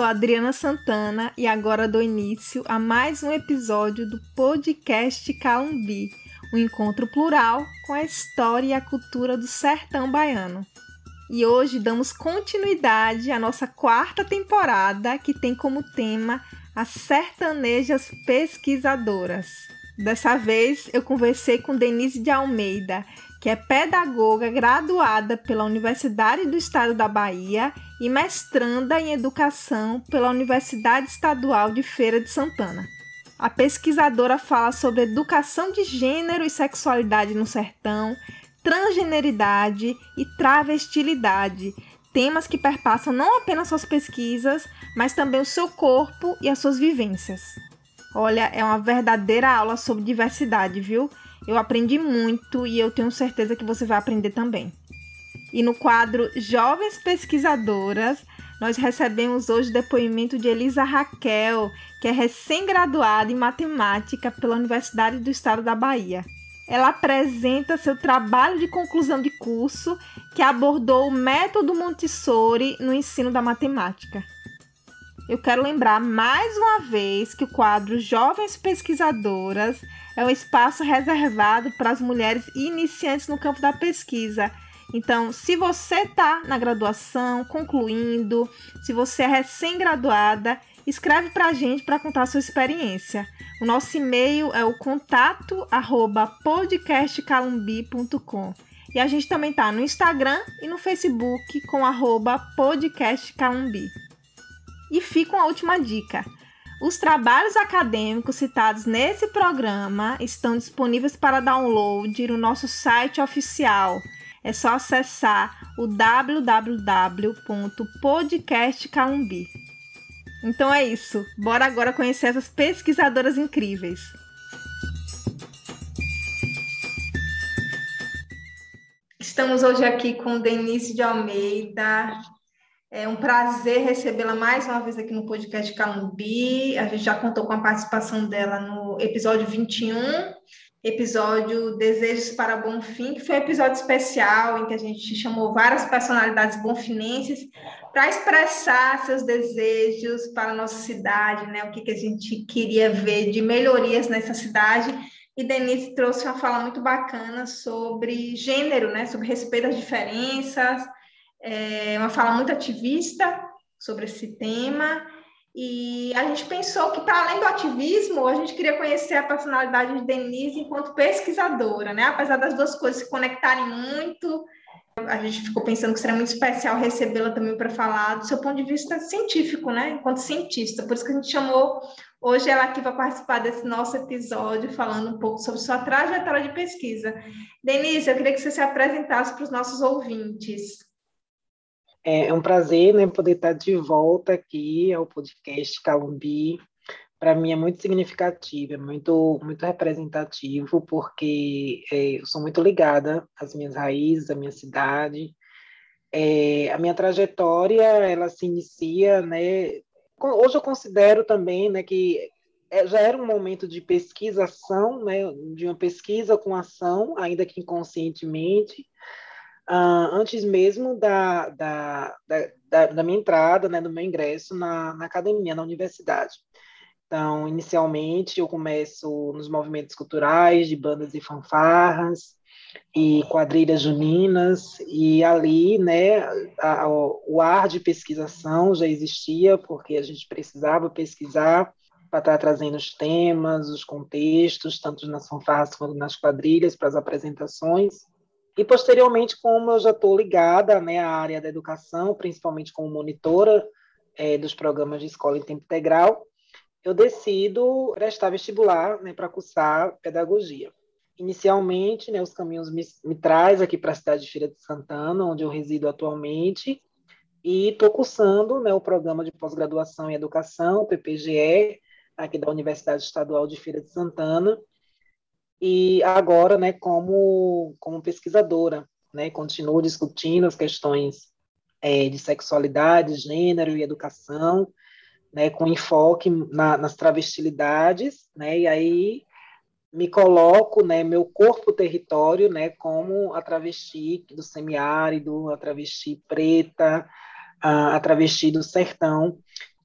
Sou Adriana Santana e agora dou início a mais um episódio do podcast Calumbi, um encontro plural com a história e a cultura do sertão baiano. E hoje damos continuidade à nossa quarta temporada, que tem como tema as sertanejas pesquisadoras. Dessa vez eu conversei com Denise de Almeida, que é pedagoga graduada pela Universidade do Estado da Bahia e mestranda em educação pela Universidade Estadual de Feira de Santana. A pesquisadora fala sobre educação de gênero e sexualidade no sertão, transgeneridade e travestilidade, temas que perpassam não apenas suas pesquisas, mas também o seu corpo e as suas vivências. Olha, é uma verdadeira aula sobre diversidade, viu? Eu aprendi muito e eu tenho certeza que você vai aprender também. E no quadro Jovens Pesquisadoras, nós recebemos hoje o depoimento de Elisa Raquel, que é recém-graduada em matemática pela Universidade do Estado da Bahia. Ela apresenta seu trabalho de conclusão de curso, que abordou o método Montessori no ensino da matemática. Eu quero lembrar mais uma vez que o quadro Jovens Pesquisadoras é um espaço reservado para as mulheres iniciantes no campo da pesquisa. Então, se você está na graduação, concluindo, se você é recém-graduada, escreve para a gente para contar a sua experiência. O nosso e-mail é o contato podcastcalumbi.com. E a gente também está no Instagram e no Facebook com arroba podcastcalumbi. E fica uma última dica. Os trabalhos acadêmicos citados nesse programa estão disponíveis para download no nosso site oficial. É só acessar o www.podcastcalumbi. Então é isso. Bora agora conhecer essas pesquisadoras incríveis. Estamos hoje aqui com Denise de Almeida, é um prazer recebê-la mais uma vez aqui no podcast Calumbi. A gente já contou com a participação dela no episódio 21, episódio Desejos para Bom Fim, que foi um episódio especial em que a gente chamou várias personalidades bonfinenses para expressar seus desejos para a nossa cidade, né? O que, que a gente queria ver de melhorias nessa cidade. E Denise trouxe uma fala muito bacana sobre gênero, né? Sobre respeito às diferenças é uma fala muito ativista sobre esse tema. E a gente pensou que, para além do ativismo, a gente queria conhecer a personalidade de Denise enquanto pesquisadora, né? Apesar das duas coisas se conectarem muito, a gente ficou pensando que seria muito especial recebê-la também para falar do seu ponto de vista científico, né? Enquanto cientista. Por isso que a gente chamou hoje ela aqui para participar desse nosso episódio, falando um pouco sobre sua trajetória de pesquisa. Denise, eu queria que você se apresentasse para os nossos ouvintes. É, é um prazer né, poder estar de volta aqui ao podcast Calumbi. Para mim é muito significativo, é muito, muito representativo, porque é, eu sou muito ligada às minhas raízes, à minha cidade. É, a minha trajetória, ela se inicia, né, hoje eu considero também né, que é, já era um momento de pesquisação, né, de uma pesquisa com ação, ainda que inconscientemente, uh, antes mesmo da, da, da, da, minha entrada, né, do meu ingresso na, na academia, na universidade. Então, inicialmente, eu começo nos movimentos culturais, de bandas e fanfarras, e quadrilhas juninas, e ali, né, a, a, o ar de pesquisação já existia, porque a gente precisava pesquisar para estar trazendo os temas, os contextos, tanto nas fanfarras quanto nas quadrilhas, para as apresentações. E, posteriormente, como eu já estou ligada né, à área da educação, principalmente como monitora é, dos programas de escola em tempo integral, eu decido prestar vestibular né, para cursar pedagogia. Inicialmente, né, os caminhos me, me traz aqui para a cidade de Feira de Santana, onde eu resido atualmente, e estou cursando né, o programa de pós-graduação em educação, PPGE, aqui da Universidade Estadual de Feira de Santana, e agora, né, como, como pesquisadora, né, continuo discutindo as questões é, de sexualidade, gênero e educação, né, com enfoque na, nas travestilidades, né, e aí me coloco, né, meu corpo território, né, como a travesti do semiárido, a travesti preta, a, a travesti do sertão,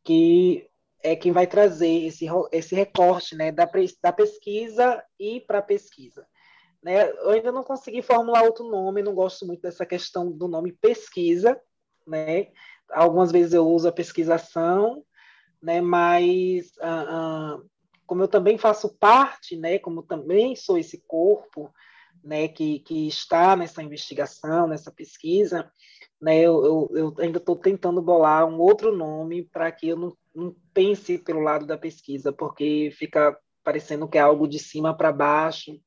que é quem vai trazer esse, esse recorte né, da, da pesquisa e para a pesquisa. Né? Eu ainda não consegui formular outro nome, não gosto muito dessa questão do nome pesquisa. Né? Algumas vezes eu uso a pesquisação, né? mas ah, ah, como eu também faço parte, né? como também sou esse corpo né? que, que está nessa investigação, nessa pesquisa, né, eu, eu, eu ainda estou tentando bolar um outro nome para que eu não, não pense pelo lado da pesquisa, porque fica parecendo que é algo de cima para baixo,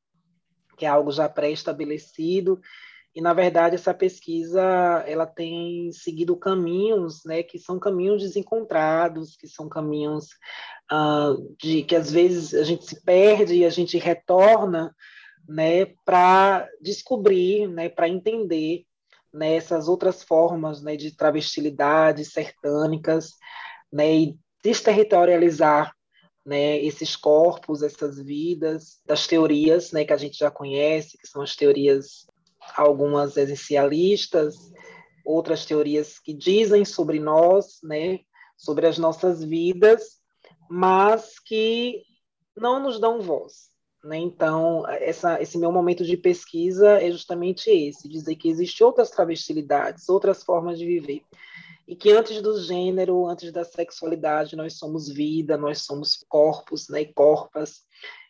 que é algo já pré-estabelecido, e na verdade essa pesquisa ela tem seguido caminhos, né, que são caminhos desencontrados, que são caminhos uh, de que às vezes a gente se perde e a gente retorna, né, para descobrir, né, para entender né, outras formas né, de travestilidade sertânicas né, e desterritorializar né, esses corpos, essas vidas, das teorias né, que a gente já conhece, que são as teorias, algumas essencialistas, outras teorias que dizem sobre nós, né, sobre as nossas vidas, mas que não nos dão voz. Né? Então, essa, esse meu momento de pesquisa é justamente esse, dizer que existem outras travestilidades, outras formas de viver. E que antes do gênero, antes da sexualidade, nós somos vida, nós somos corpos né, e corpas,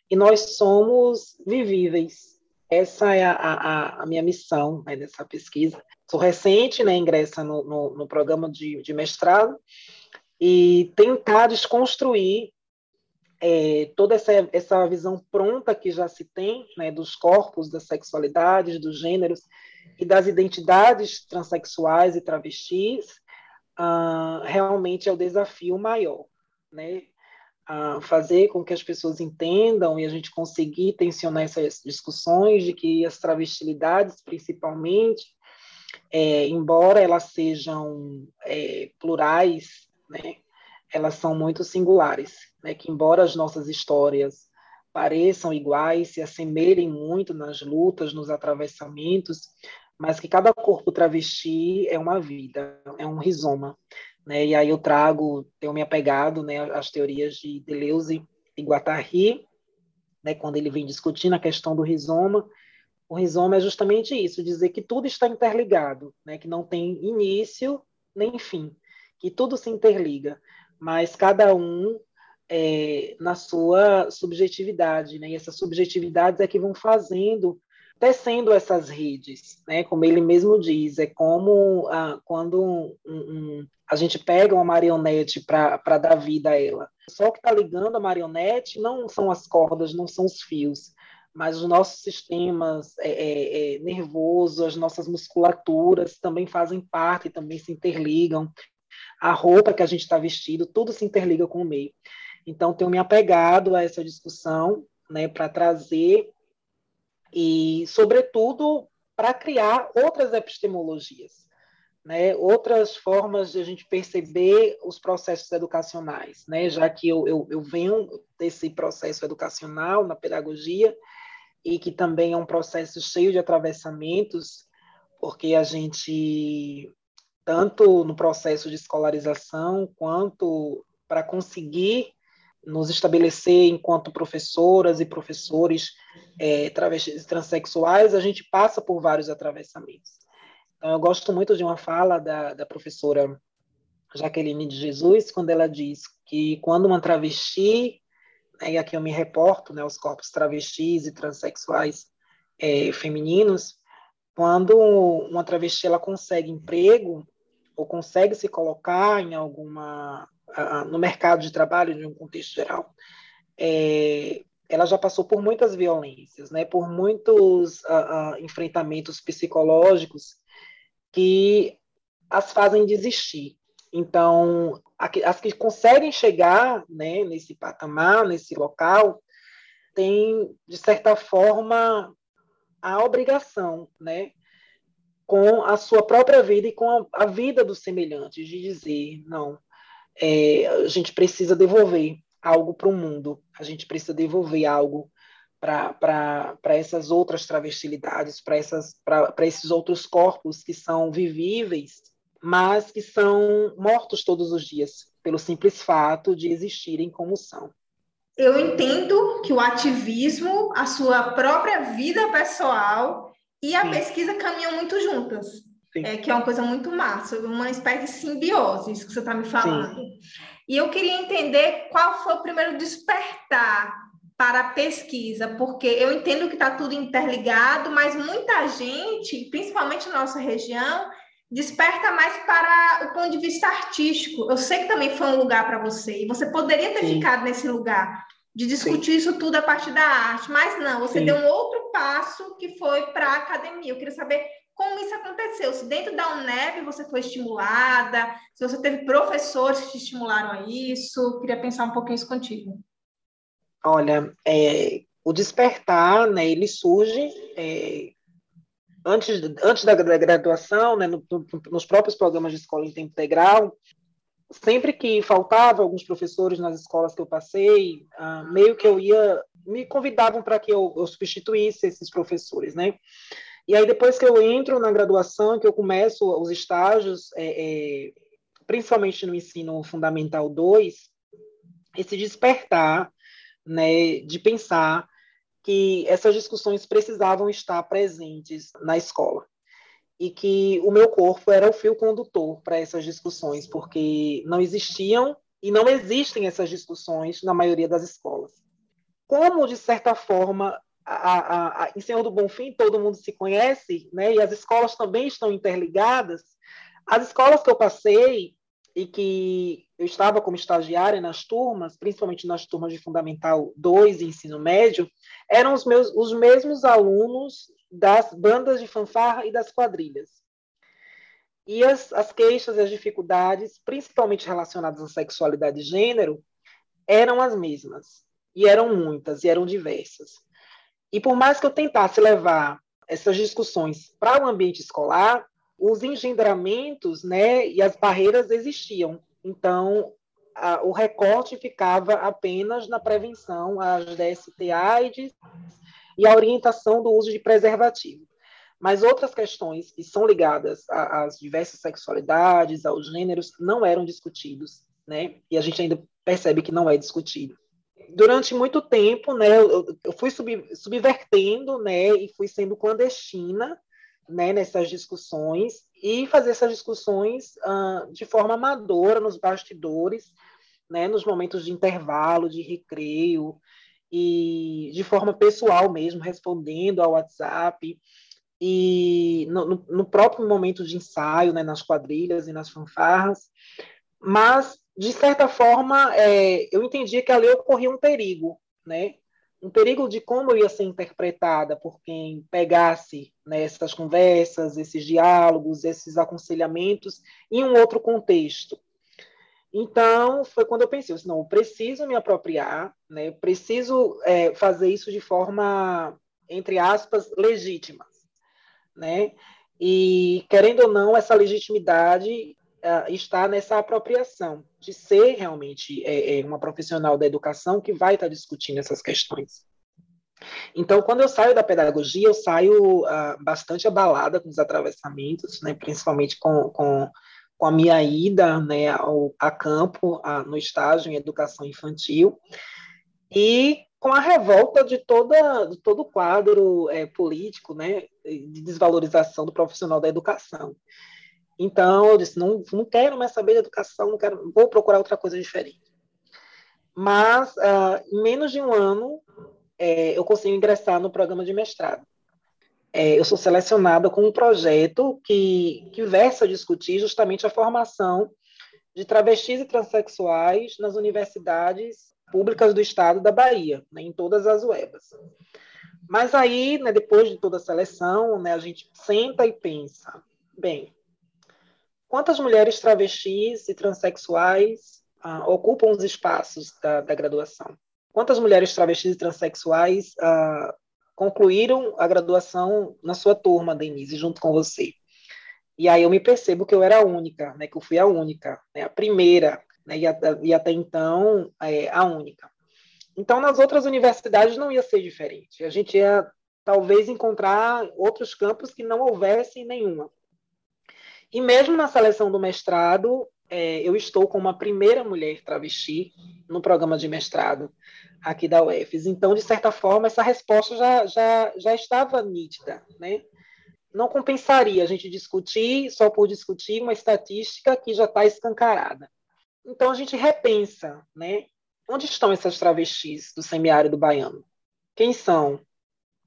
e nós somos vivíveis. Essa é a, a, a minha missão né, nessa pesquisa. Sou recente, né, ingressa no, no, no programa de, de mestrado, e tentar desconstruir é, toda essa, essa visão pronta que já se tem né, dos corpos, das sexualidades, dos gêneros e das identidades transexuais e travestis, uh, realmente é o desafio maior. Né? Uh, fazer com que as pessoas entendam e a gente conseguir tensionar essas discussões de que as travestilidades, principalmente, é, embora elas sejam é, plurais, né, elas são muito singulares né, que embora as nossas histórias pareçam iguais, se assemelhem muito nas lutas, nos atravessamentos, mas que cada corpo travesti é uma vida, é um rizoma. Né? E aí eu trago, tenho me apegado né, às teorias de Deleuze e Guattari, né, quando ele vem discutindo a questão do rizoma. O rizoma é justamente isso, dizer que tudo está interligado, né, que não tem início nem fim, que tudo se interliga, mas cada um é, na sua subjetividade, né? E essas subjetividades é que vão fazendo, tecendo essas redes, né? Como ele mesmo diz, é como ah, quando um, um, a gente pega uma marionete para dar vida a ela. Só que está ligando a marionete não são as cordas, não são os fios, mas os nossos sistemas é, é, é nervosos, as nossas musculaturas também fazem parte, também se interligam. A roupa que a gente está vestido, tudo se interliga com o meio. Então, tenho me apegado a essa discussão né, para trazer e, sobretudo, para criar outras epistemologias, né, outras formas de a gente perceber os processos educacionais, né, já que eu, eu, eu venho desse processo educacional na pedagogia e que também é um processo cheio de atravessamentos, porque a gente, tanto no processo de escolarização, quanto para conseguir nos estabelecer enquanto professoras e professores é, travestis transexuais, a gente passa por vários atravessamentos. Então, eu gosto muito de uma fala da, da professora Jaqueline de Jesus, quando ela diz que quando uma travesti, né, e aqui eu me reporto né, aos corpos travestis e transexuais é, femininos, quando uma travesti ela consegue emprego ou consegue se colocar em alguma no mercado de trabalho, de um contexto geral, é, ela já passou por muitas violências, né, por muitos uh, uh, enfrentamentos psicológicos que as fazem desistir. Então, as que conseguem chegar né, nesse patamar, nesse local, têm, de certa forma, a obrigação, né, com a sua própria vida e com a, a vida dos semelhantes, de dizer, não, é, a gente precisa devolver algo para o mundo, a gente precisa devolver algo para essas outras travestilidades, para esses outros corpos que são vivíveis mas que são mortos todos os dias pelo simples fato de existirem como são. Eu entendo que o ativismo, a sua própria vida pessoal e a Sim. pesquisa caminham muito juntas. É, que é uma coisa muito massa, uma espécie de simbiose, isso que você está me falando. Sim. E eu queria entender qual foi o primeiro despertar para a pesquisa, porque eu entendo que está tudo interligado, mas muita gente, principalmente na nossa região, desperta mais para o ponto de vista artístico. Eu sei que também foi um lugar para você, e você poderia ter Sim. ficado nesse lugar de discutir Sim. isso tudo a partir da arte, mas não, você Sim. deu um outro passo que foi para a academia. Eu queria saber como isso aconteceu, se dentro da UNEB você foi estimulada, se você teve professores que te estimularam a isso, eu queria pensar um pouquinho isso contigo. Olha, é, o despertar, né, ele surge é, antes, antes da, da graduação, né, no, no, nos próprios programas de escola em tempo integral, sempre que faltava alguns professores nas escolas que eu passei, uh, meio que eu ia, me convidavam para que eu, eu, substituísse esses professores, né? E aí depois que eu entro na graduação, que eu começo os estágios, é, é, principalmente no ensino fundamental 2, esse despertar, né, de pensar que essas discussões precisavam estar presentes na escola e que o meu corpo era o fio condutor para essas discussões, porque não existiam e não existem essas discussões na maioria das escolas. Como, de certa forma, a, a, a, em Senhor do Bonfim todo mundo se conhece, né, e as escolas também estão interligadas, as escolas que eu passei e que eu estava como estagiária nas turmas, principalmente nas turmas de Fundamental 2 e Ensino Médio, eram os, meus, os mesmos alunos das bandas de fanfarra e das quadrilhas. E as, as queixas e as dificuldades, principalmente relacionadas à sexualidade e gênero, eram as mesmas. E eram muitas, e eram diversas. E por mais que eu tentasse levar essas discussões para o ambiente escolar, os engendramentos né, e as barreiras existiam. Então, a, o recorte ficava apenas na prevenção às DST-AIDS e a orientação do uso de preservativo. Mas outras questões que são ligadas às diversas sexualidades, aos gêneros, não eram discutidos, né? E a gente ainda percebe que não é discutido. Durante muito tempo, né, eu, fui sub, subvertendo, né, e fui sendo clandestina, né, nessas discussões e fazer essas discussões uh, de forma amadora nos bastidores, né, nos momentos de intervalo, de recreio, e de forma pessoal mesmo, respondendo ao WhatsApp, e no, no próprio momento de ensaio, né, nas quadrilhas e nas fanfarras, mas, de certa forma, é, eu entendia que ali ocorria um perigo, né, um perigo de como ia ser interpretada por quem pegasse né, essas conversas, esses diálogos, esses aconselhamentos em um outro contexto. Então, foi quando eu pensei, não, eu preciso me apropriar, né, preciso é, fazer isso de forma, entre aspas, legítima. Né? E, querendo ou não, essa legitimidade uh, está nessa apropriação, de ser realmente é, é, uma profissional da educação que vai estar discutindo essas questões. Então, quando eu saio da pedagogia, eu saio uh, bastante abalada com os atravessamentos, né, principalmente com, com com a minha ida né, ao, a campo, a, no estágio em educação infantil, e com a revolta de, toda, de todo o quadro é, político né, de desvalorização do profissional da educação. Então, eu disse, não, não quero mais saber de educação, não quero, vou procurar outra coisa diferente. Mas, uh, em menos de um ano, é, eu consigo ingressar no programa de mestrado é, eu sou selecionada com um projeto que, que versa discutir justamente a formação de travestis e transexuais nas universidades públicas do estado da Bahia, né, em todas as UEBas. Mas aí, né, depois de toda a seleção, né, a gente senta e pensa, bem, quantas mulheres travestis e transexuais ah, ocupam os espaços da, da, graduação? Quantas mulheres travestis e transexuais ah, concluíram a graduação na sua turma, Denise, junto com você. E aí eu me percebo que eu era a única, né, que eu fui a única, né, a primeira, né, e, e até então é, a única. Então, nas outras universidades não ia ser diferente. A gente ia talvez encontrar outros campos que não houvesse nenhuma. E mesmo na seleção do mestrado, é, eu estou como a primeira mulher travesti no programa de mestrado aqui da UFES. Então, de certa forma, essa resposta já, já, já estava nítida, né? Não compensaria a gente discutir só por discutir uma estatística que já está escancarada. Então, a gente repensa, né? Onde estão essas travestis do semiárido baiano? Quem são?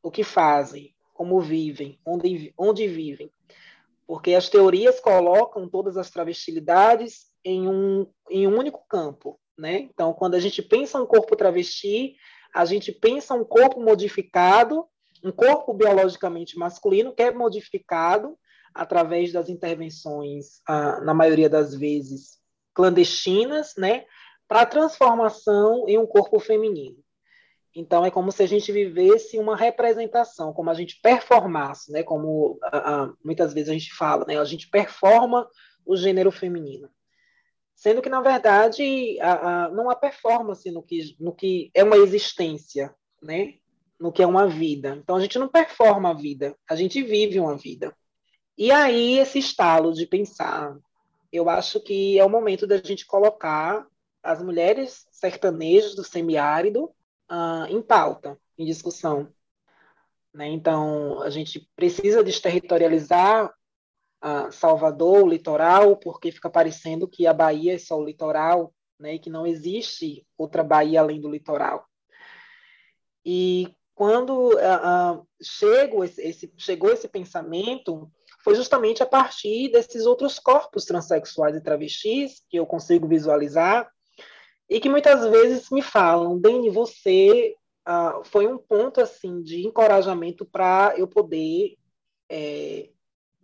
O que fazem? Como vivem? Onde, onde vivem? Porque as teorias colocam todas as travestilidades em um, em um único campo, né? Então, quando a gente pensa um corpo travesti, a gente pensa um corpo modificado, um corpo biologicamente masculino que é modificado através das intervenções, ah, na maioria das vezes, clandestinas, né? Para transformação em um corpo feminino. Então, é como se a gente vivesse uma representação, como a gente performasse, né? como muitas vezes a gente fala, né? a gente performa o gênero feminino. Sendo que, na verdade, não há performance no que, no que é uma existência, né? no que é uma vida. Então, a gente não performa a vida, a gente vive uma vida. E aí, esse estalo de pensar, eu acho que é o momento da gente colocar as mulheres sertanejas do semiárido uh, em pauta, em discussão. Né? Então, a gente precisa desterritorializar uh, Salvador, o litoral, porque fica parecendo que a Bahia é só o litoral, né? e que não existe outra Bahia além do litoral. E quando uh, uh, esse, esse, chegou esse pensamento, foi justamente a partir desses outros corpos transexuais e travestis que eu consigo visualizar e que muitas vezes me falam, Dani, você uh, foi um ponto assim de encorajamento para eu poder é,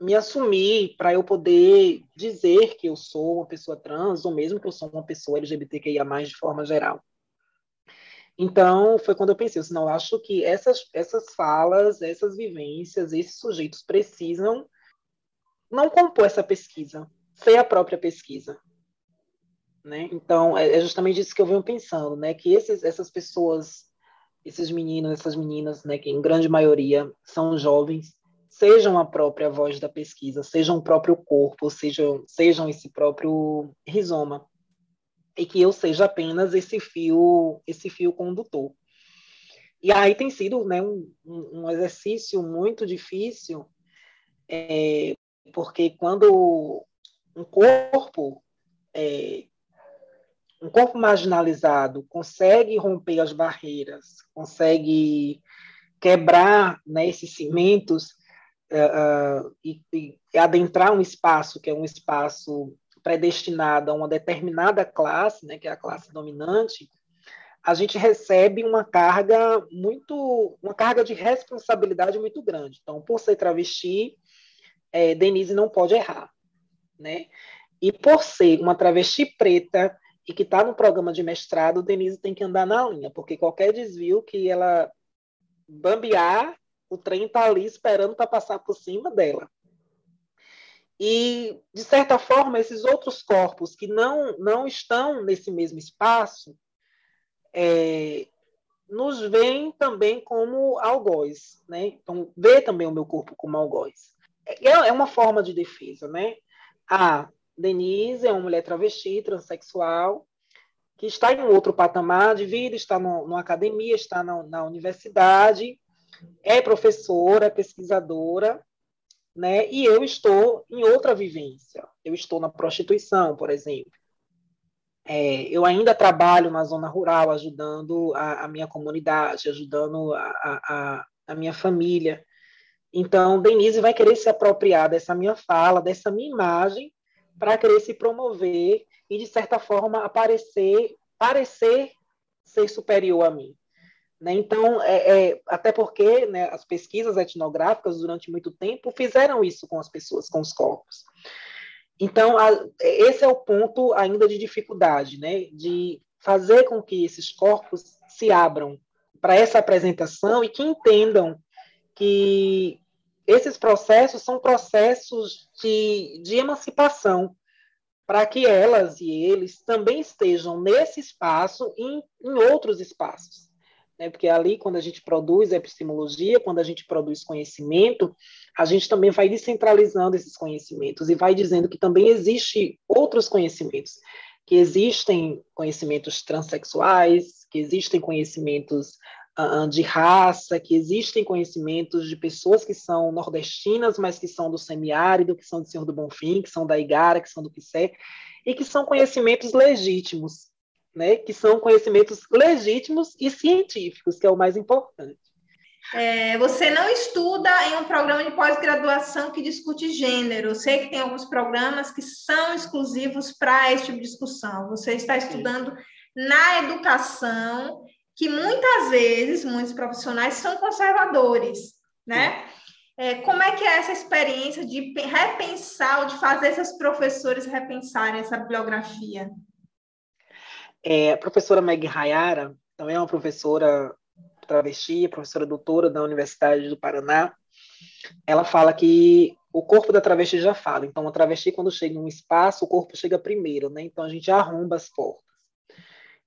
me assumir, para eu poder dizer que eu sou uma pessoa trans, ou mesmo que eu sou uma pessoa LGBTQIA+, de forma geral. Então, foi quando eu pensei, assim, não, eu acho que essas, essas falas, essas vivências, esses sujeitos precisam não compor essa pesquisa, ser a própria pesquisa. Né? Então, é, é justamente isso que eu venho pensando, né? que esses, essas pessoas, esses meninos, essas meninas, né, que em grande maioria são jovens, sejam a própria voz da pesquisa, sejam o próprio corpo, sejam, sejam esse próprio rizoma, e que eu seja apenas esse fio, esse fio condutor. E aí tem sido né, um, um exercício muito difícil, é, porque quando um corpo é, um corpo marginalizado consegue romper as barreiras, consegue quebrar né, esses cimentos uh, uh, e, e, adentrar um espaço que é um espaço predestinado a uma determinada classe, né, que é a classe dominante, a gente recebe uma carga muito, uma carga de responsabilidade muito grande. Então, por ser travesti, é, Denise não pode errar, né? E por ser uma travesti preta, e que está no programa de mestrado, Denise tem que andar na linha, porque qualquer desvio que ela bambear, o trem está ali esperando para passar por cima dela. E, de certa forma, esses outros corpos que não, não estão nesse mesmo espaço é, nos veem também como algoz. Né? Então, vê também o meu corpo como algoz. É, é uma forma de defesa. Né? Ah, Denise é uma mulher travesti, transexual, que está em outro patamar de vida, está no, numa academia, está na, na universidade, é professora, é pesquisadora, né? E eu estou em outra vivência. Eu estou na prostituição, por exemplo. É, eu ainda trabalho na zona rural, ajudando a, a minha comunidade, ajudando a, a, a, minha família. Então, Denise vai querer se apropriar dessa minha fala, dessa minha imagem, para querer se promover e, de certa forma, aparecer, parecer ser superior a mim. Né? Então, é, é, até porque né, as pesquisas etnográficas, durante muito tempo, fizeram isso com as pessoas, com os corpos. Então, a, esse é o ponto ainda de dificuldade, né? de fazer com que esses corpos se abram para essa apresentação e que entendam que esses processos são processos de, de emancipação, para que elas e eles também estejam nesse espaço e em, em outros espaços. né? porque ali, quando a gente produz epistemologia, quando a gente produz conhecimento, a gente também vai descentralizando esses conhecimentos e vai dizendo que também existe outros conhecimentos, que existem conhecimentos transexuais, que existem conhecimentos de raça, que existem conhecimentos de pessoas que são nordestinas, mas que são do semiárido, que são do Senhor do Bonfim, que são da Igara, que são do Quissé, e que são conhecimentos legítimos, né, que são conhecimentos legítimos e científicos, que é o mais importante. É, você não estuda em um programa de pós-graduação que discute gênero. Eu sei que tem alguns programas que são exclusivos para esse tipo de discussão. Você está estudando na educação, que muitas vezes, muitos profissionais são conservadores, né? É, como é que é essa experiência de repensar, ou de fazer esses professores repensarem essa bibliografia? É, a professora Meg Hayara também é uma professora travesti, professora doutora da Universidade do Paraná. Ela fala que o corpo da travesti já fala. Então, a travesti, quando chega em um espaço, o corpo chega primeiro, né? Então, a gente arromba as portas.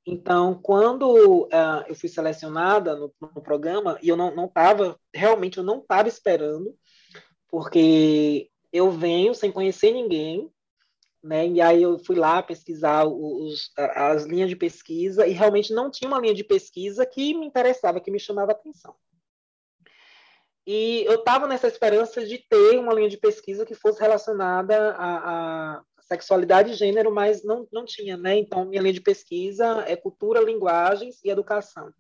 Então, quando uh, eu fui selecionada no, no, programa, e eu não estava, realmente eu não estava esperando, porque eu venho sem conhecer ninguém, né? E aí eu fui lá pesquisar os, as linhas de pesquisa e realmente não tinha uma linha de pesquisa que me interessava, que me chamava atenção. E eu estava nessa esperança de ter uma linha de pesquisa que fosse relacionada a, a sexualidade e gênero, mas não, não tinha, né? Então, minha linha de pesquisa é cultura, linguagens e educação.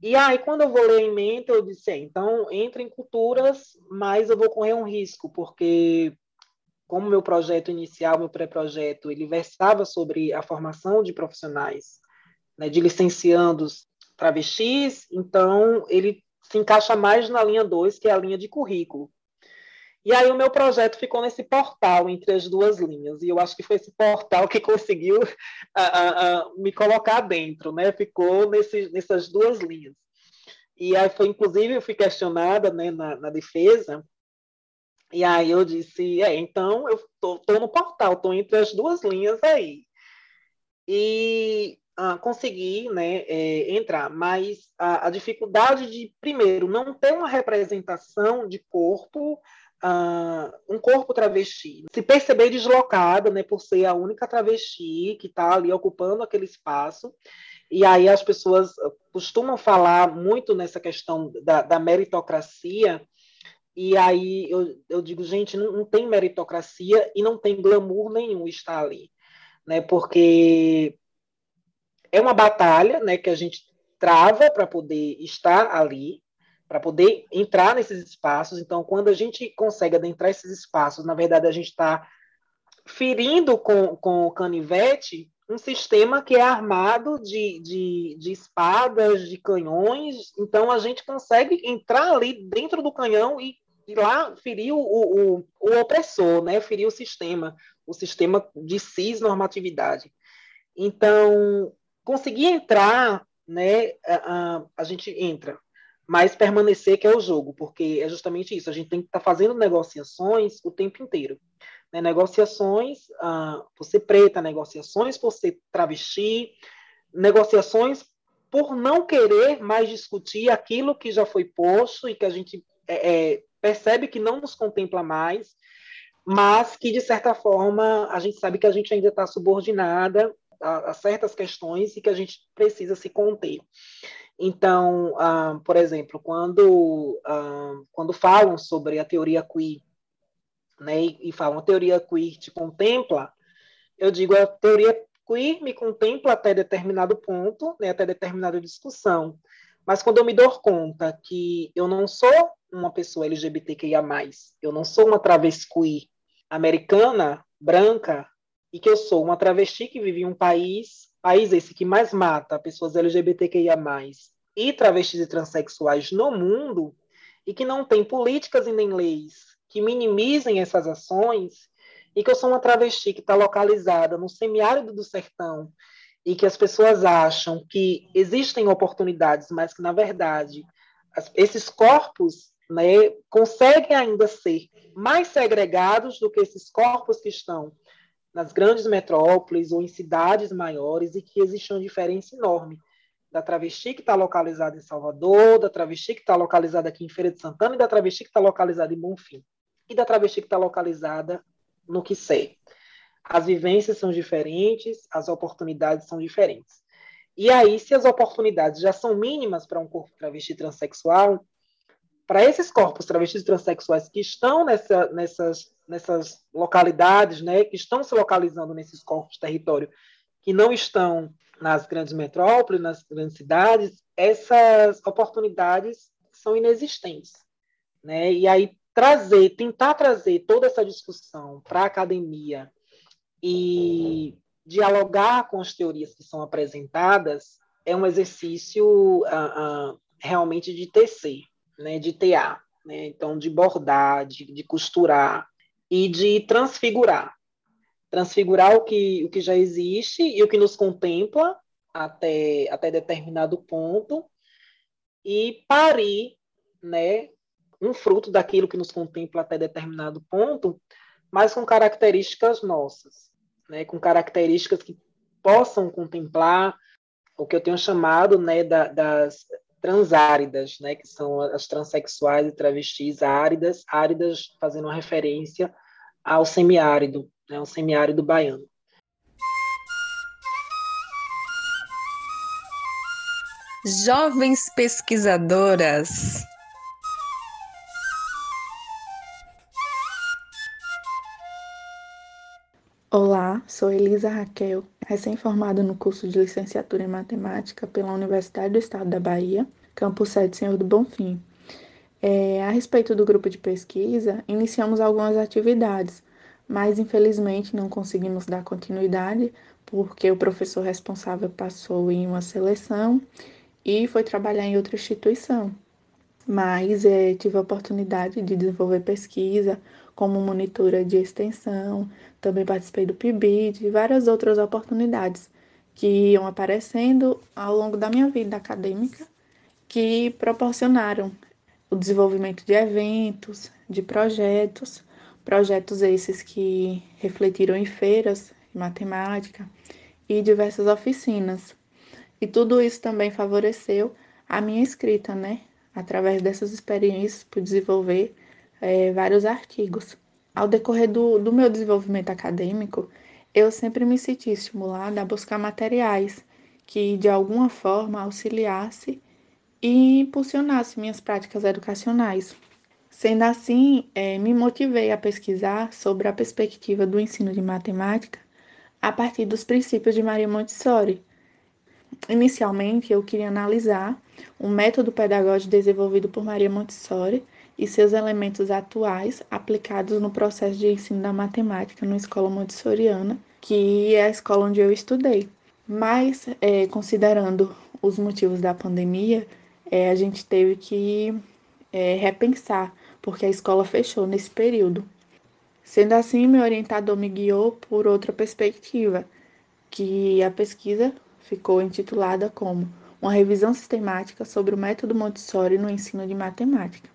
E aí, quando eu vou ler em mente, eu disse, é, então, entre em culturas, mas eu vou correr um risco, porque como meu projeto inicial, meu pré-projeto, ele versava sobre a formação de profissionais, né, de licenciandos travestis, então ele se encaixa mais na linha 2, que é a linha de currículo. E aí o meu projeto ficou nesse portal entre as duas linhas, e eu acho que foi esse portal que conseguiu a, a, me colocar dentro, né? Ficou nesse, nessas duas linhas. E aí foi, inclusive, eu fui questionada né, na, na defesa, e aí eu disse, é, então eu tô, tô no portal, tô entre as duas linhas aí. E consegui né, é, entrar, mas a, a, dificuldade de, primeiro, não ter uma representação de corpo, ah, um corpo travesti, se perceber deslocada, né, por ser a única travesti que está ali ocupando aquele espaço, e aí as pessoas costumam falar muito nessa questão da, da meritocracia, e aí eu, eu digo, gente, não, não tem meritocracia e não tem glamour nenhum estar ali, né? Porque é uma batalha, né, que a gente trava para poder estar ali, para poder entrar nesses espaços. Então, quando a gente consegue adentrar esses espaços, na verdade, a gente está ferindo com, com o canivete um sistema que é armado de, de, de, espadas, de canhões. Então, a gente consegue entrar ali dentro do canhão e e lá feriu o, o, o opressor, né? feriu o sistema, o sistema de cisnormatividade. Então, conseguir entrar, né, a, a, a, gente entra, mas permanecer que é o jogo, porque é justamente isso, a gente tem que estar tá fazendo negociações o tempo inteiro. Né? Negociações uh, por ser preta, negociações por ser travesti, negociações por não querer mais discutir aquilo que já foi posto e que a gente é, é, percebe que não nos contempla mais, mas que, de certa forma, a gente sabe que a gente ainda está subordinada a, a, certas questões e que a gente precisa se conter. Então, ah, por exemplo, quando, ah, quando falam sobre a teoria queer, né, e, e falam a teoria queer te contempla, eu digo a teoria queer me contempla até determinado ponto, né, até determinada discussão. Mas quando eu me dou conta que eu não sou uma pessoa LGBTQIA+, eu não sou uma travesti americana, branca, e que eu sou uma travesti que vive em um país, país esse que mais mata pessoas LGBTQIA+, e travestis e transexuais no mundo, e que não tem políticas e nem leis que minimizem essas ações, e que eu sou uma travesti que está localizada no semiárido do sertão, e que as pessoas acham que existem oportunidades, mas que, na verdade, esses corpos né, conseguem ainda ser mais segregados do que esses corpos que estão nas grandes metrópoles ou em cidades maiores e que existe uma diferença enorme da travesti que está localizada em Salvador, da travesti que está localizada aqui em Feira de Santana e da travesti que está localizada em Bonfim. E da travesti que está localizada no Quissé. As vivências são diferentes, as oportunidades são diferentes. E aí, se as oportunidades já são mínimas para um corpo travesti transexual, para esses corpos travestis transexuais que estão nessa, nessas, nessas localidades, né, que estão se localizando nesses corpos de território, que não estão nas grandes metrópoles, nas grandes cidades, essas oportunidades são inexistentes. Né? E aí, trazer, tentar trazer toda essa discussão para a academia e dialogar com as teorias que são apresentadas é um exercício uh, uh, realmente de tecer, né, de tear, né, então de bordar, de, de costurar e de transfigurar, transfigurar o que, o que já existe e o que nos contempla até, até determinado ponto e parir, né, um fruto daquilo que nos contempla até determinado ponto, mas com características nossas, né, com características que possam contemplar o que eu tenho chamado né, da, das transáridas, né, que são as transexuais e travestis áridas, áridas fazendo uma referência ao semiárido, né, ao semiárido baiano. Jovens pesquisadoras. Olá, sou Elisa Raquel, recém-formada no curso de licenciatura em matemática pela Universidade do Estado da Bahia, campus 7 Senhor do Bonfim. É, a respeito do grupo de pesquisa, iniciamos algumas atividades, mas infelizmente não conseguimos dar continuidade porque o professor responsável passou em uma seleção e foi trabalhar em outra instituição. Mas é, tive a oportunidade de desenvolver pesquisa como monitora de extensão, também participei do PIBID e várias outras oportunidades que iam aparecendo ao longo da minha vida acadêmica que proporcionaram o desenvolvimento de eventos, de projetos, projetos esses que refletiram em feiras de matemática e diversas oficinas. E tudo isso também favoreceu a minha escrita, né? Através dessas experiências, pude desenvolver é, vários artigos. Ao decorrer do, do meu desenvolvimento acadêmico, eu sempre me senti estimulada a buscar materiais que, de alguma forma, auxiliasse e impulsionasse minhas práticas educacionais. Sendo assim, é, me motivei a pesquisar sobre a perspectiva do ensino de matemática a partir dos princípios de Maria Montessori. Inicialmente, eu queria analisar um método pedagógico desenvolvido por Maria Montessori e seus elementos atuais aplicados no processo de ensino da matemática na escola montessoriana, que é a escola onde eu estudei. Mas, é, considerando os motivos da pandemia, é, a gente teve que é, repensar, porque a escola fechou nesse período. Sendo assim, meu orientador me guiou por outra perspectiva, que a pesquisa ficou intitulada como Uma revisão sistemática sobre o método Montessori no ensino de matemática.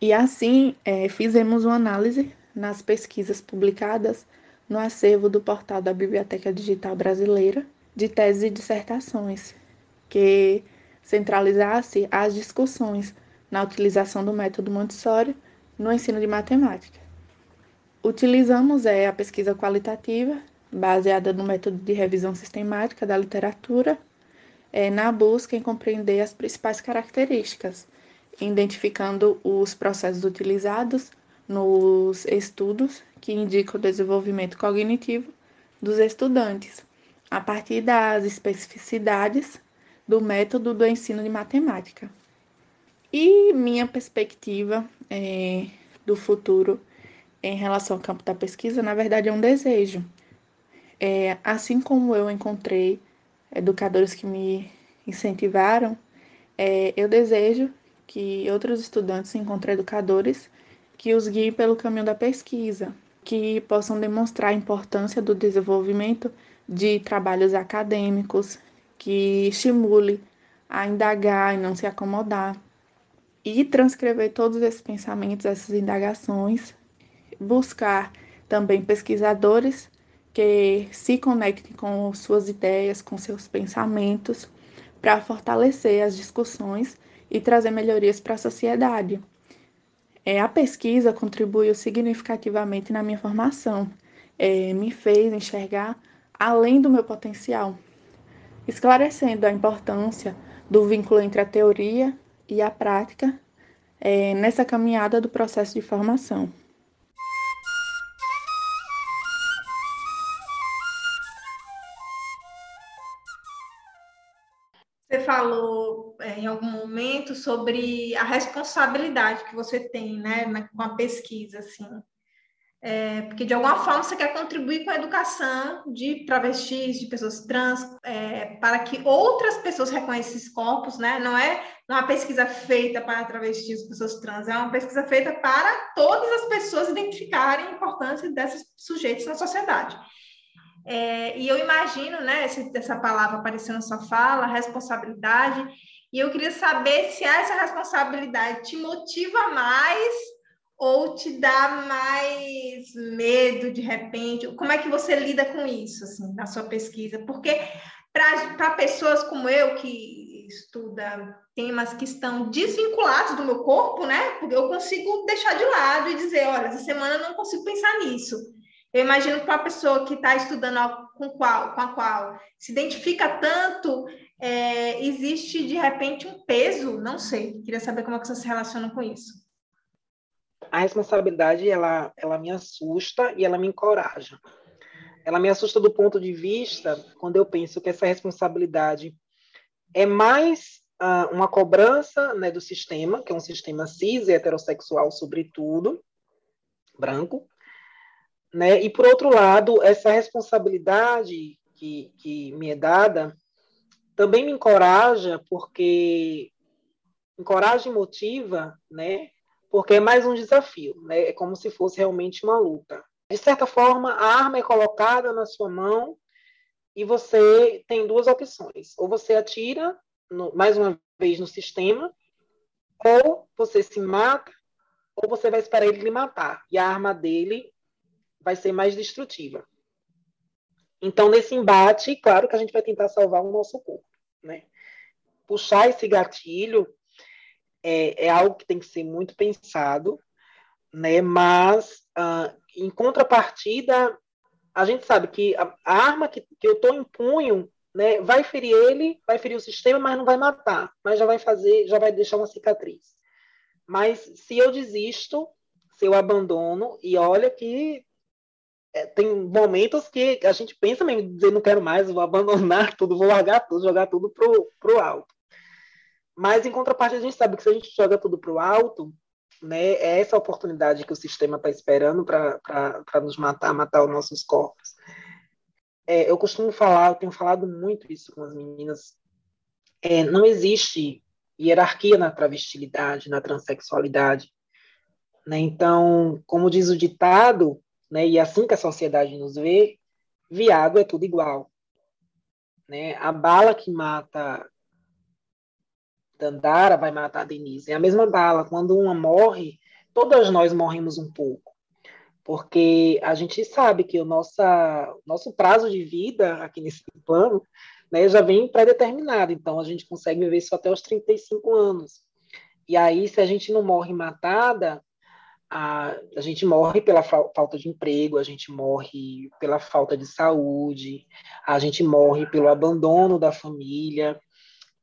E assim, é, fizemos uma análise nas pesquisas publicadas no acervo do portal da Biblioteca Digital Brasileira de teses e dissertações, que centralizasse as discussões na utilização do método Montessori no ensino de matemática. Utilizamos é, a pesquisa qualitativa, baseada no método de revisão sistemática da literatura, é, na busca em compreender as principais características identificando os processos utilizados nos estudos que indicam o desenvolvimento cognitivo dos estudantes, a partir das especificidades do método do ensino de matemática. E minha perspectiva é, do futuro em relação ao campo da pesquisa, na verdade, é um desejo. É, assim como eu encontrei educadores que me incentivaram, é, eu desejo que outros estudantes encontrem educadores que os guiem pelo caminho da pesquisa, que possam demonstrar a importância do desenvolvimento de trabalhos acadêmicos, que estimule a indagar e não se acomodar, e transcrever todos esses pensamentos, essas indagações, buscar também pesquisadores que se conectem com suas ideias, com seus pensamentos, para fortalecer as discussões e trazer melhorias para a sociedade. É, a pesquisa contribuiu significativamente na minha formação, é, me fez enxergar além do meu potencial, esclarecendo a importância do vínculo entre a teoria e a prática é, nessa caminhada do processo de formação. Falou é, em algum momento sobre a responsabilidade que você tem, né, com a pesquisa, assim. É, porque de alguma forma você quer contribuir com a educação de travestis, de pessoas trans, é, para que outras pessoas reconheçam esses corpos, né? Não é uma pesquisa feita para travestis, pessoas trans, é uma pesquisa feita para todas as pessoas identificarem a importância desses sujeitos na sociedade. É, e eu imagino, né, essa palavra aparecendo na sua fala, responsabilidade, e eu queria saber se essa responsabilidade te motiva mais ou te dá mais medo de repente? Como é que você lida com isso, assim, na sua pesquisa? Porque para pessoas como eu, que estuda temas que estão desvinculados do meu corpo, né? Porque eu consigo deixar de lado e dizer, olha, essa semana eu não consigo pensar nisso. Eu imagino para a pessoa que está estudando com, qual, com a qual se identifica tanto, é, existe de repente um peso, não sei. Queria saber como é que você se relaciona com isso a responsabilidade ela, ela me assusta e ela me encoraja. Ela me assusta do ponto de vista quando eu penso que essa responsabilidade é mais uh, uma cobrança né, do sistema, que é um sistema cis e heterossexual, sobretudo, branco, né? E por outro lado, essa responsabilidade que, que me é dada também me encoraja, porque encoraja e motiva, né? porque é mais um desafio, né? é como se fosse realmente uma luta. De certa forma, a arma é colocada na sua mão e você tem duas opções: ou você atira, no, mais uma vez, no sistema, ou você se mata, ou você vai esperar ele lhe matar, e a arma dele vai ser mais destrutiva. Então, nesse embate, claro que a gente vai tentar salvar o nosso corpo. Né? Puxar esse gatilho é, é algo que tem que ser muito pensado, né? Mas, uh, em contrapartida, a gente sabe que a, a arma que, que eu estou em punho né, vai ferir ele, vai ferir o sistema, mas não vai matar, mas já vai fazer, já vai deixar uma cicatriz. Mas se eu desisto, se eu abandono, e olha que tem momentos que a gente pensa mesmo, dizer não quero mais, vou abandonar tudo, vou largar tudo, jogar tudo pro, pro alto. Mas, em contrapartida, a gente sabe que se a gente joga tudo para o alto, né, é essa oportunidade que o sistema está esperando para nos matar, matar os nossos corpos. É, eu costumo falar, eu tenho falado muito isso com as meninas, é, não existe hierarquia na travestilidade, na transexualidade. Né? Então, como diz o ditado, né, e assim que a sociedade nos vê, viado é tudo igual. Né? A bala que mata Dandara vai matar Denise. É a mesma bala. Quando uma morre, todas nós morremos um pouco. Porque a gente sabe que o nossa, nosso prazo de vida aqui nesse plano né, já vem pré-determinado. Então, a gente consegue viver isso até os 35 anos. E aí, se a gente não morre matada, a, a gente morre pela falta de emprego, a gente morre pela falta de saúde, a gente morre pelo abandono da família,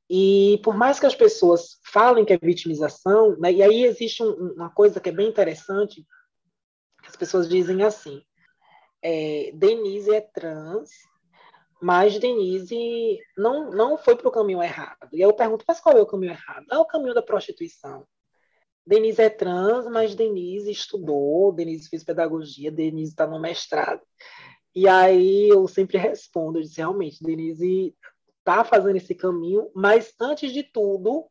e por mais que as pessoas falem que é vitimização, né, e aí existe um, uma coisa que é bem interessante, as pessoas dizem assim, é, Denise é trans, mas Denise não, não foi para o caminho errado. E aí eu pergunto, mas qual é o caminho errado? É o caminho da prostituição. Denise é trans, mas Denise estudou, Denise fez pedagogia, Denise está no mestrado. E aí eu sempre respondo, eu disse, realmente, Denise está fazendo esse caminho, mas antes de tudo,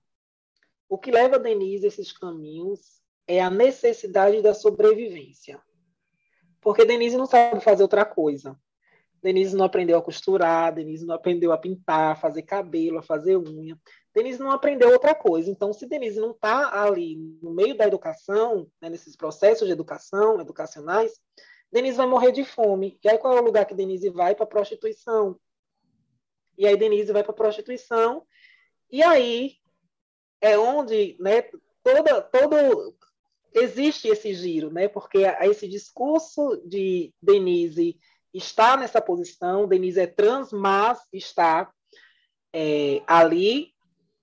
o que leva a Denise a esses caminhos é a necessidade da sobrevivência. Porque Denise não sabe fazer outra coisa. Denise não aprendeu a costurar, Denise não aprendeu a pintar, a fazer cabelo, a fazer unha. Denise não aprendeu outra coisa. Então, se Denise não está ali no meio da educação, né, nesses processos de educação, educacionais, Denise vai morrer de fome. E aí qual é o lugar que Denise vai? Para a prostituição. E aí Denise vai para prostituição E aí é onde né, toda, todo existe esse giro, né? Porque esse discurso de Denise está nessa posição, Denise é trans, mas está é, ali,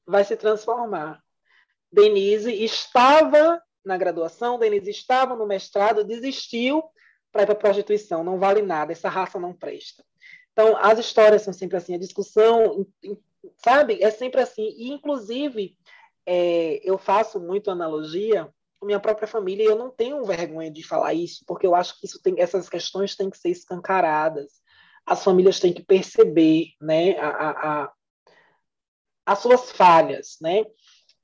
vai se transformar. Denise estava na graduação, Denise estava no mestrado, desistiu para ir para a prostituição, não vale nada, essa raça não presta. Então, as histórias são sempre assim, a discussão, sabe, é sempre assim. E, inclusive, é, eu faço muito analogia com minha própria família e eu não tenho vergonha de falar isso, porque eu acho que isso tem, essas questões têm que ser escancaradas. As famílias têm que perceber né, a, a, as suas falhas. Né?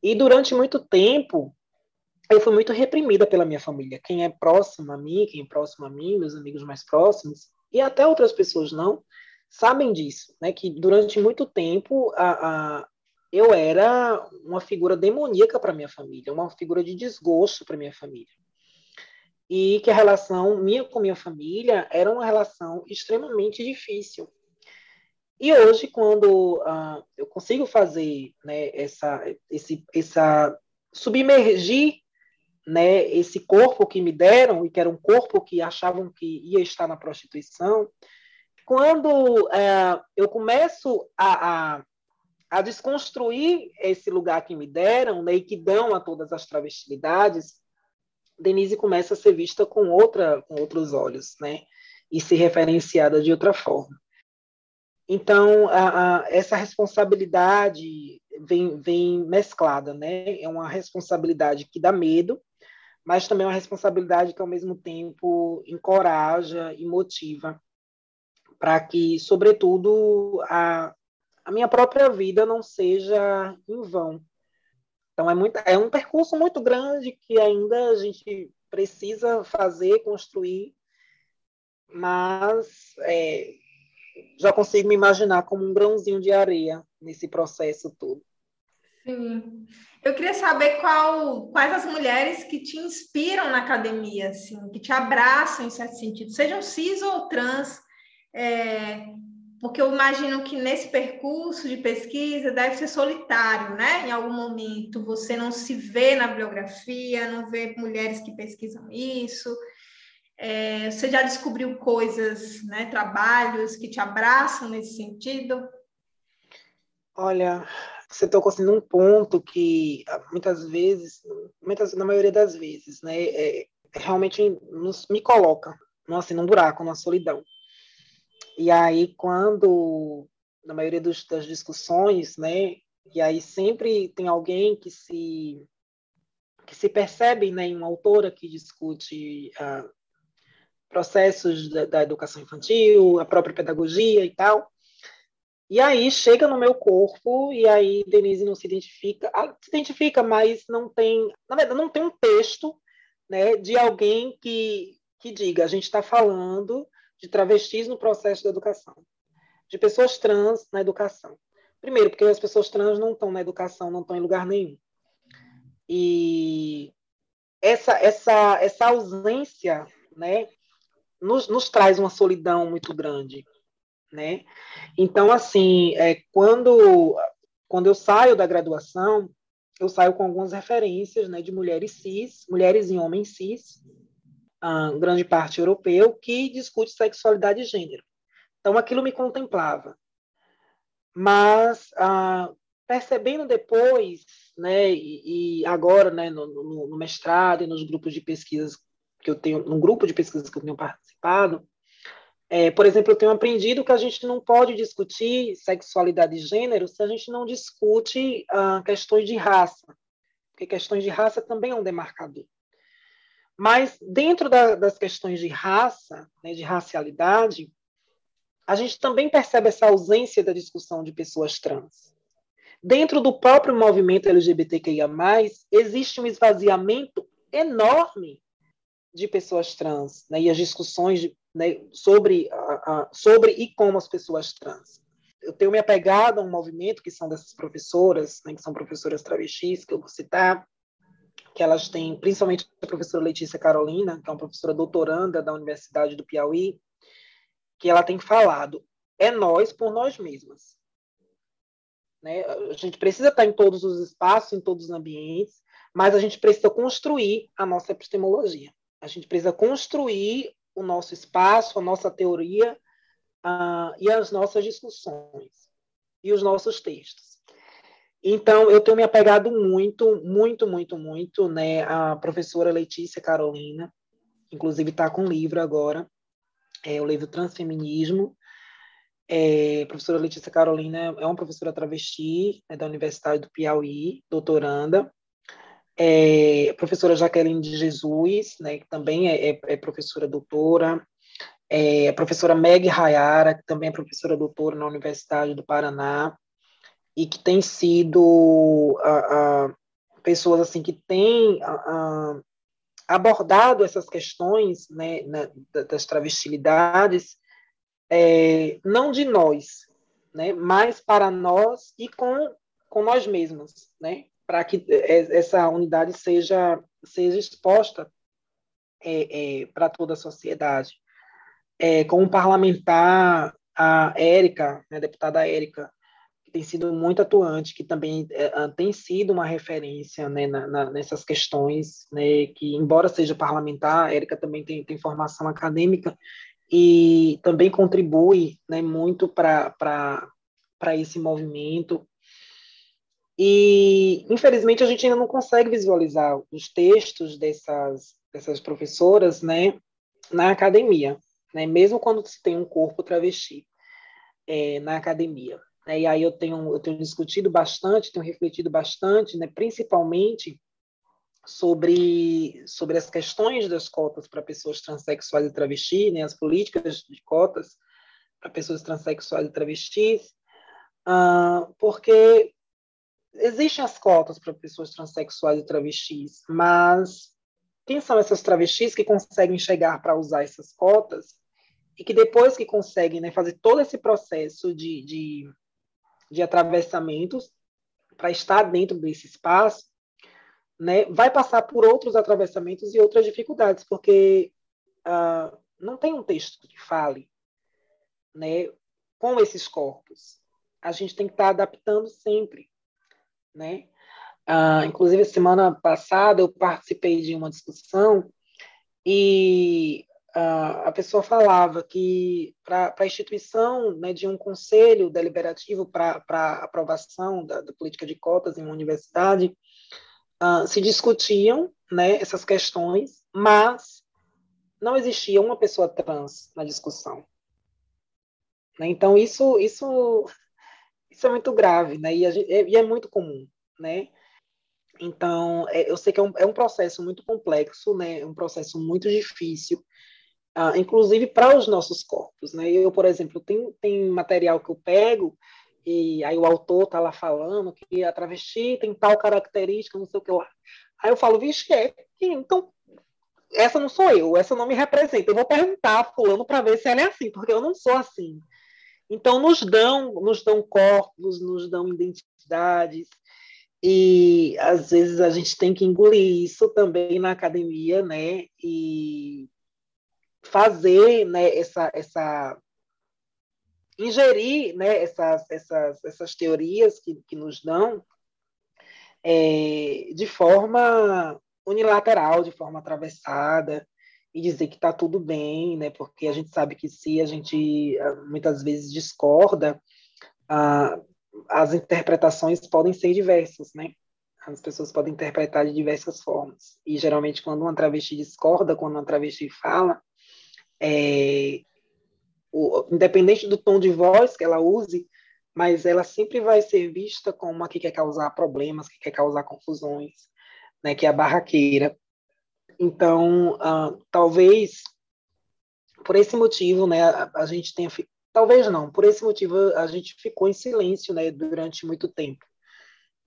E durante muito tempo, eu fui muito reprimida pela minha família. Quem é próximo a mim, quem é próximo a mim, meus amigos mais próximos, e até outras pessoas não, sabem disso, né? Que durante muito tempo a, a eu era uma figura demoníaca para minha família, uma figura de desgosto para minha família. E que a relação minha com minha família era uma relação extremamente difícil. E hoje, quando uh, eu consigo fazer né, essa, esse, essa submergir né, esse corpo que me deram, e que era um corpo que achavam que ia estar na prostituição, quando é, eu começo a, a, a, desconstruir esse lugar que me deram, né, e que dão a todas as travestilidades, Denise começa a ser vista com, outra, com outros olhos, né, e ser referenciada de outra forma. Então, a, a, essa responsabilidade vem, vem mesclada, né? É uma responsabilidade que dá medo, mas também é uma responsabilidade que, ao mesmo tempo, encoraja e motiva para que, sobretudo, a, a minha própria vida não seja em vão. Então, é, muito, é um percurso muito grande que ainda a gente precisa fazer, construir, mas é, já consigo me imaginar como um grãozinho de areia nesse processo todo. Sim. Eu queria saber qual, quais as mulheres que te inspiram na academia, assim, que te abraçam em certo sentido, sejam cis ou trans, é, porque eu imagino que nesse percurso de pesquisa deve ser solitário, né? Em algum momento você não se vê na bibliografia, não vê mulheres que pesquisam isso. É, você já descobriu coisas, né, trabalhos que te abraçam nesse sentido? Olha, você tocou assim num ponto que ah, muitas vezes, muitas, na maioria das vezes, né, é, realmente nos, me coloca num, assim, num buraco, numa solidão. E aí, quando, na maioria dos, das discussões, né, e aí sempre tem alguém que se que se percebe né, em uma autora que discute uh, processos da, da educação infantil, a própria pedagogia e tal, e aí chega no meu corpo e aí Denise não se identifica, ah, se identifica, mas não tem, na verdade, não tem um texto, né, de alguém que que diga a gente está falando de travestis no processo da educação, de pessoas trans na educação. Primeiro, porque as pessoas trans não estão na educação, não estão em lugar nenhum. E essa essa essa ausência, né, nos, nos traz uma solidão muito grande né? Então, assim, é, quando, quando eu saio da graduação, eu saio com algumas referências né, de mulheres cis, mulheres e homens cis, grande parte europeu, que discute sexualidade e gênero. Então, aquilo me contemplava. Mas, ah, percebendo depois, né, e, e agora, né, no, no, no, mestrado e nos grupos de pesquisas que eu tenho, no grupo de pesquisas que eu tenho participado, é, por exemplo, eu tenho aprendido que a gente não pode discutir sexualidade e gênero se a gente não discute ah, questões de raça, porque questões de raça também é um demarcador. Mas dentro da, das questões de raça, né, de racialidade, a gente também percebe essa ausência da discussão de pessoas trans. Dentro do próprio movimento LGBTQIA+, existe um esvaziamento enorme de pessoas trans, né, e as discussões né, sobre, a, a, sobre e como as pessoas trans. Eu tenho me apegado a um movimento que são dessas professoras, né, que são professoras travestis, que eu vou citar, que elas têm, principalmente a professora Letícia Carolina, que é uma professora doutoranda da Universidade do Piauí, que ela tem falado, é nós por nós mesmas. Né? A gente precisa estar em todos os espaços, em todos os ambientes, mas a gente precisa construir a nossa epistemologia. A gente precisa construir o nosso espaço, a nossa teoria uh, e as nossas discussões e os nossos textos. Então, eu tenho me apegado muito, muito, muito, muito, né, à professora Letícia Carolina, inclusive está com um livro agora, é o livro Transfeminismo. É, a professora Letícia Carolina é uma professora travesti né, da Universidade do Piauí, doutoranda. É, a professora Jaqueline de Jesus, né, que também é, é, é professora doutora. É, a professora Meg Rayara, que também é professora doutora na Universidade do Paraná e que tem sido uh, uh, pessoas assim que têm abordado essas questões né, né, das travestilidades, é, não de nós, né, mas para nós e com, com nós mesmos, né, para que essa unidade seja, seja exposta é, é, para toda a sociedade. É, como parlamentar, a Érica, né, a deputada Érica, que tem sido muito atuante, que também é, tem sido uma referência né, na, na, nessas questões, né, que, embora seja parlamentar, a Érica também tem, tem formação acadêmica e também contribui né, muito para esse movimento. E, infelizmente, a gente ainda não consegue visualizar os textos dessas, dessas professoras né, na academia, né, mesmo quando se tem um corpo travesti é, na academia. Né? E aí eu tenho, eu tenho discutido bastante, tenho refletido bastante, né? principalmente sobre, sobre as questões das cotas para pessoas transexuais e travestis, né? as políticas de cotas para pessoas transexuais e travestis, uh, porque existem as cotas para pessoas transexuais e travestis, mas quem são essas travestis que conseguem chegar para usar essas cotas e que depois que conseguem né, fazer todo esse processo de, de de atravessamentos para estar dentro desse espaço, né, vai passar por outros atravessamentos e outras dificuldades, porque uh, não tem um texto que fale né, com esses corpos. A gente tem que estar adaptando sempre. Né? Uh, inclusive, semana passada eu participei de uma discussão e a pessoa falava que para a instituição né, de um conselho deliberativo para aprovação da, da, política de cotas em uma universidade, uh, se discutiam né, essas questões, mas não existia uma pessoa trans na discussão. Né? Então, isso, isso, isso é muito grave, né? e, é, e é muito comum. Né? Então, é, eu sei que é um, é um processo muito complexo, né? É um processo muito difícil, ah, inclusive para os nossos corpos. Né? Eu, por exemplo, tem, tem material que eu pego e aí o autor está lá falando que a travesti tem tal característica, não sei o que lá. Aí eu falo, vixe, é, então essa não sou eu, essa não me representa. Eu vou perguntar a fulano para ver se ela é assim, porque eu não sou assim. Então nos dão, nos dão corpos, nos dão identidades, e às vezes a gente tem que engolir isso também na academia, né? E fazer né, essa, essa ingerir né, essas, essas, essas teorias que, que nos dão é, de forma unilateral, de forma atravessada, e dizer que está tudo bem, né, porque a gente sabe que se a gente ah, muitas vezes discorda, ah, as interpretações podem ser diversas, né? As pessoas podem interpretar de diversas formas. E geralmente, quando uma travesti discorda, quando uma travesti fala, é, o, independente do tom de voz que ela use, mas ela sempre vai ser vista como uma que quer causar problemas, que quer causar confusões, né, que é a barraqueira. Então, uh, talvez por esse motivo, né, a, a, gente tenha talvez não, por esse motivo a gente ficou em silêncio, né, durante muito tempo,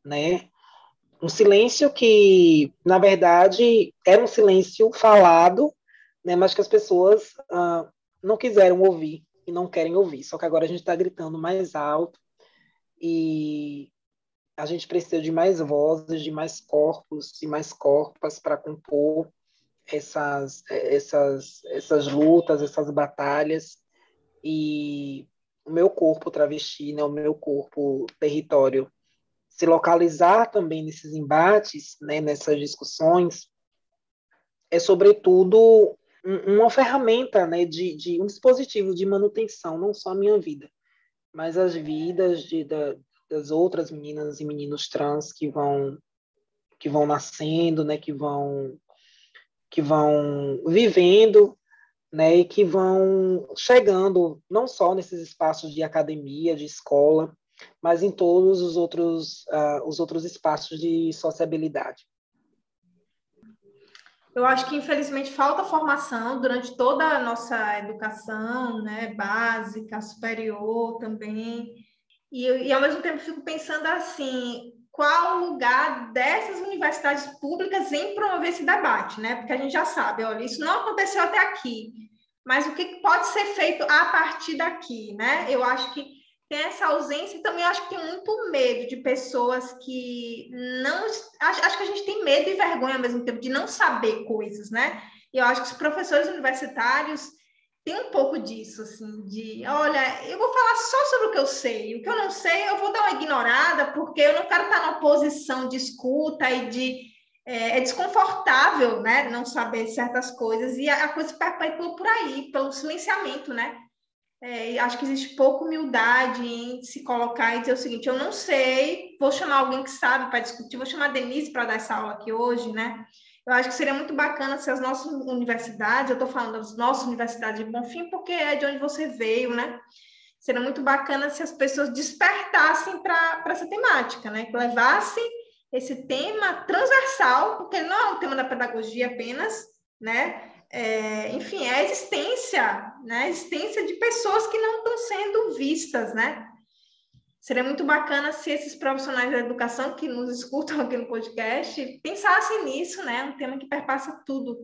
né? Um silêncio que, na verdade, era um silêncio falado né, mas que as pessoas ah, não quiseram ouvir e não querem ouvir. Só que agora a gente está gritando mais alto e a gente precisa de mais vozes, de mais corpos e mais corpas para compor essas, essas, essas lutas, essas batalhas. E o meu corpo travesti, né, o meu corpo território, se localizar também nesses embates, né, nessas discussões, é sobretudo um, uma ferramenta, né, de, de, um dispositivo de manutenção, não só a minha vida, mas as vidas de, da, das outras meninas e meninos trans que vão que vão nascendo, né, que vão que vão vivendo, né, e que vão chegando não só nesses espaços de academia, de escola, mas em todos os outros uh, os outros espaços de sociabilidade. Eu acho que, infelizmente, falta formação durante toda a nossa educação, né, básica, superior também. E, e, ao mesmo tempo, fico pensando assim, qual o lugar dessas universidades públicas em promover esse debate, né? Porque a gente já sabe, olha, isso não aconteceu até aqui, mas o que pode ser feito a partir daqui, né? Eu acho que tem essa ausência e também acho que tem muito medo de pessoas que não. Acho, acho que a gente tem medo e vergonha ao mesmo tempo de não saber coisas, né? E eu acho que os professores universitários têm um pouco disso, assim, de olha, eu vou falar só sobre o que eu sei, o que eu não sei eu vou dar uma ignorada, porque eu não quero estar numa posição de escuta e de. É, é desconfortável, né? Não saber certas coisas, e a, a coisa perpetua por aí, pelo silenciamento, né? É, acho que existe pouca humildade em se colocar e dizer o seguinte: eu não sei, vou chamar alguém que sabe para discutir, vou chamar a Denise para dar essa aula aqui hoje, né? Eu acho que seria muito bacana se as nossas universidades, eu estou falando das nossas universidades de Bonfim, porque é de onde você veio, né? Seria muito bacana se as pessoas despertassem para essa temática, né? Que levassem esse tema transversal, porque não é um tema da pedagogia apenas, né? é, enfim, é a existência, né? A existência de pessoas que não estão sendo vistas, né? Seria muito bacana se esses profissionais da educação que nos escutam aqui no podcast pensassem nisso, né? Um tema que perpassa tudo.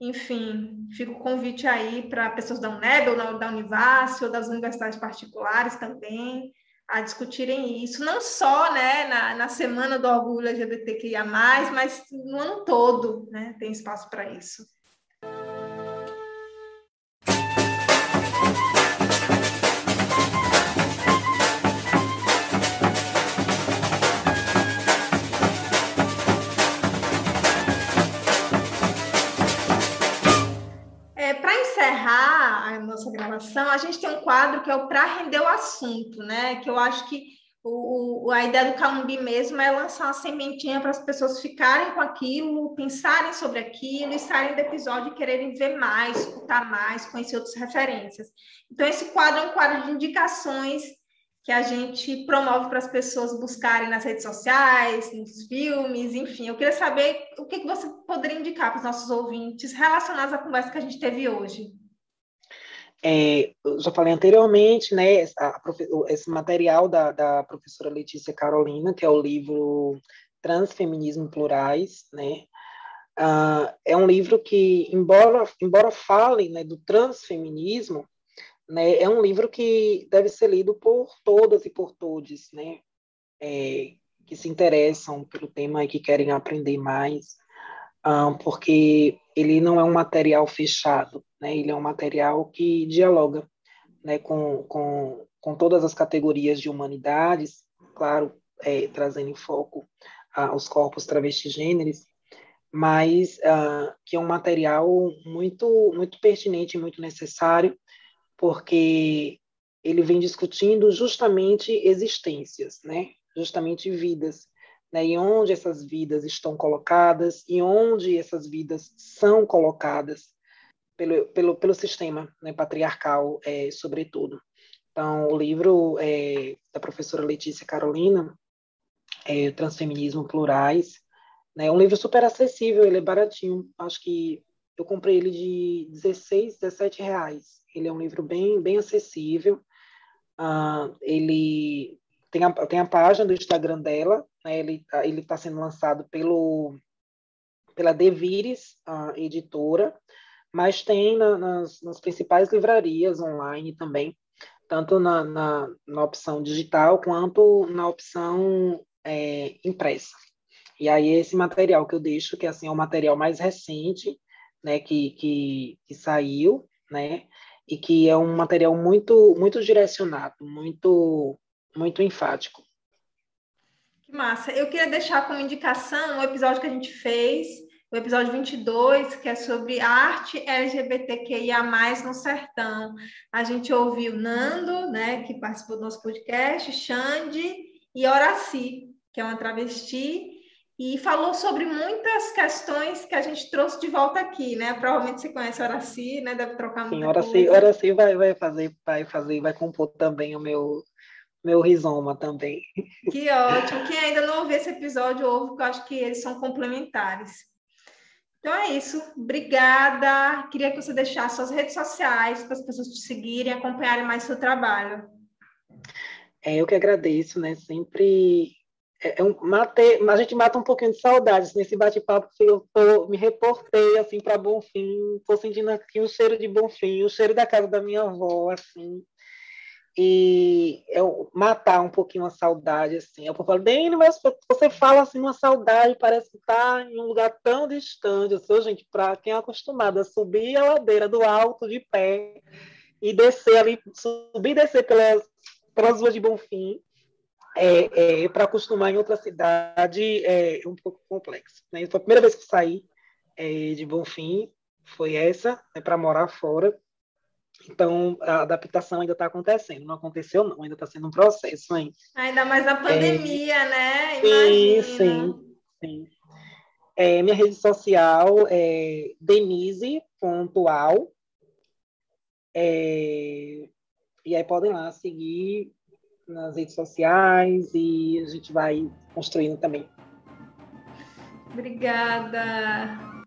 Enfim, fica o convite aí para pessoas da UNEB ou da Univasf ou das universidades particulares também a discutirem isso, não só né, na, na Semana do Orgulho LGBTQIA+, mas no ano todo, né? Tem espaço para isso. A nossa gravação, a gente tem um quadro que é o Para Render o Assunto, né? Que eu acho que o, a ideia do Calumbi mesmo é lançar uma sementinha para as pessoas ficarem com aquilo, pensarem sobre aquilo e saírem do episódio e quererem ver mais, escutar mais, conhecer outras referências. Então, esse quadro é um quadro de indicações que a gente promove para as pessoas buscarem nas redes sociais, nos filmes, enfim. Eu queria saber o que, você poderia indicar para os nossos ouvintes relacionados à conversa que a gente teve hoje. É, eu já falei anteriormente, né, a, esse material da, da professora Letícia Carolina, que é o livro Transfeminismo Plurais, né, uh, é um livro que, embora, embora fale né, do transfeminismo, né, é um livro que deve ser lido por todas e por todos, né, é, que se interessam pelo tema e que querem aprender mais, um, porque ele não é um material fechado, né, ele é um material que dialoga né, com, com, com todas as categorias de humanidades, claro, é, trazendo em foco uh, os corpos travestis gêneros, mas uh, que é um material muito muito pertinente, muito necessário porque ele vem discutindo justamente existências, né? justamente vidas, né? e onde essas vidas estão colocadas, e onde essas vidas são colocadas pelo, pelo, pelo sistema né? patriarcal, é, sobretudo. Então, o livro é, da professora Letícia Carolina, é, Transfeminismo Plurais, né? é um livro super acessível, ele é baratinho, acho que eu comprei ele de 16, 17 reais, ele é um livro bem, bem acessível. Uh, ele tem a, tem a página do Instagram dela, né? ele tá, está sendo lançado pelo pela Devires, a editora, mas tem na, nas, nas principais livrarias online também, tanto na, na, na opção digital quanto na opção é, impressa. E aí esse material que eu deixo, que assim é o material mais recente, né, que, que, que saiu, né, e que é um material muito muito direcionado, muito muito enfático. Que massa. Eu queria deixar como indicação um episódio que a gente fez, o episódio 22, que é sobre arte LGBTQIA+, no sertão. A gente ouviu Nando, né, que participou do nosso podcast, Xande e Horaci, que é uma travesti, e falou sobre muitas questões que a gente trouxe de volta aqui, né? Provavelmente você conhece a Horaci, né? Deve trocar muita Sim, Horaci. Horaci vai, vai fazer, vai fazer, vai compor também o meu meu rizoma também. Que ótimo. Quem ainda não ouviu esse episódio, ouve, porque eu acho que eles são complementares. Então é isso. Obrigada. Queria que você deixasse suas redes sociais para as pessoas te seguirem, acompanharem mais seu trabalho. É, eu que agradeço, né? Sempre é, é um, mate, a gente mata um pouquinho de saudades nesse bate-papo eu tô, me reportei assim para Bonfim, estou sentindo aqui o cheiro de Bonfim, o cheiro da casa da minha avó, assim, e eu matar um pouquinho a saudade, assim. Eu falo, bem, mas você fala assim, uma saudade, parece que está em um lugar tão distante. Eu sou, gente, para quem é acostumado a subir a ladeira do alto de pé e descer ali, subir e descer pelas, pelas ruas de Bonfim, é, é, para acostumar em outra cidade é um pouco complexo. Né? Foi a primeira vez que saí é, de Bonfim, foi essa, né, para morar fora. Então, a adaptação ainda está acontecendo. Não aconteceu, não, ainda está sendo um processo hein? Ainda mais na pandemia, é... né? Imagina. Sim, sim. sim. É, minha rede social é denise.al. É, e aí podem lá seguir nas redes sociais e a gente vai construindo também. Obrigada.